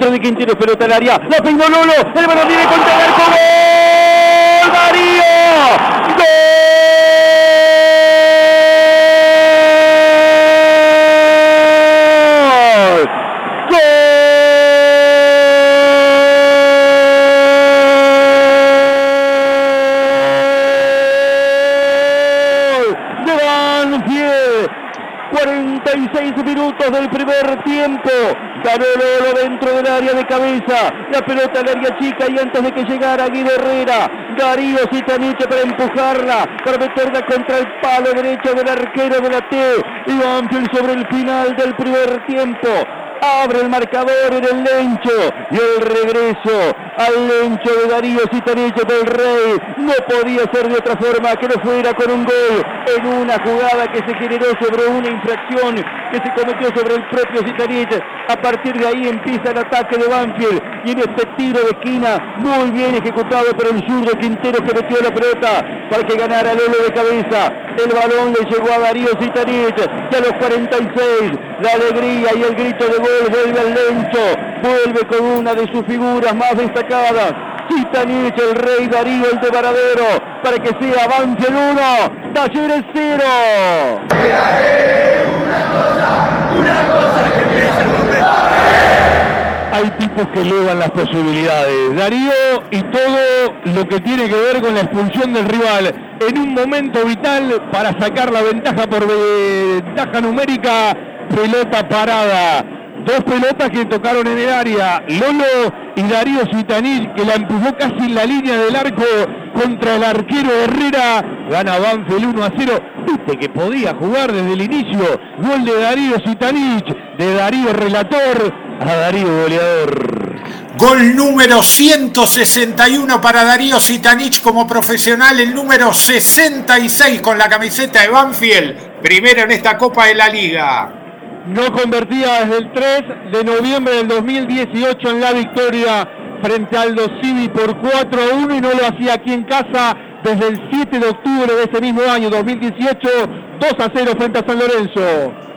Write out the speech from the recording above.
centro de Quintero, pelota al área, la peinó Lolo, el balón viene contra el arco, 46 minutos del primer tiempo. Ganó Lolo dentro del área de cabeza. La pelota al área chica y antes de que llegara Guido Herrera. Darío Citaniche para empujarla, para meterla contra el palo derecho del arquero de la T. Y Banfield sobre el final del primer tiempo abre el marcador en el Lencho y el regreso al Lencho de Darío Citanich del Rey. No podía ser de otra forma que no fuera con un gol en una jugada que se generó sobre una infracción que se cometió sobre el propio Citanich a partir de ahí empieza el ataque de Banfield. Y en este tiro de esquina muy bien ejecutado por el zurdo Quintero que metió la pelota para que ganara Lolo de cabeza. El balón le llegó a Darío Citanich y a los 46 la alegría y el grito de gol vuelve al Lencho, vuelve con una de sus figuras más destacadas. Citanich, el rey Darío, el de Varadero, para que sea avance el 1, Talleres 0. Hay tipos que elevan las posibilidades. Darío y todo lo que tiene que ver con la expulsión del rival en un momento vital para sacar la ventaja por ventaja numérica, pelota parada Dos pelotas que tocaron en el área. Lolo y Darío Citanil que la empujó casi en la línea del arco contra el arquero Herrera. Gana Banfield 1 a 0. Viste que podía jugar desde el inicio. Gol de Darío Citanich, de Darío Relator a Darío Goleador. Gol número 161 para Darío Citanich como profesional, el número 66 con la camiseta de Banfield, primero en esta Copa de la Liga no convertía desde el 3 de noviembre del 2018 en la victoria frente al Civi por 4 a 1 y no lo hacía aquí en casa desde el 7 de octubre de ese mismo año 2018, 2 a 0 frente a San Lorenzo.